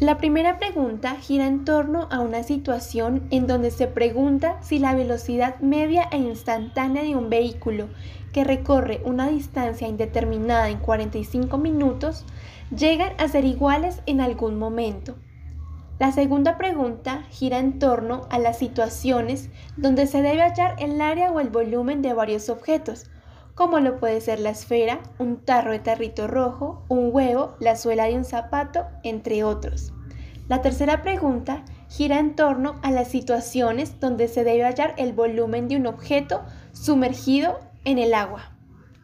La primera pregunta gira en torno a una situación en donde se pregunta si la velocidad media e instantánea de un vehículo que recorre una distancia indeterminada en 45 minutos llegan a ser iguales en algún momento. La segunda pregunta gira en torno a las situaciones donde se debe hallar el área o el volumen de varios objetos, como lo puede ser la esfera, un tarro de tarrito rojo, un huevo, la suela de un zapato, entre otros. La tercera pregunta gira en torno a las situaciones donde se debe hallar el volumen de un objeto sumergido en el agua.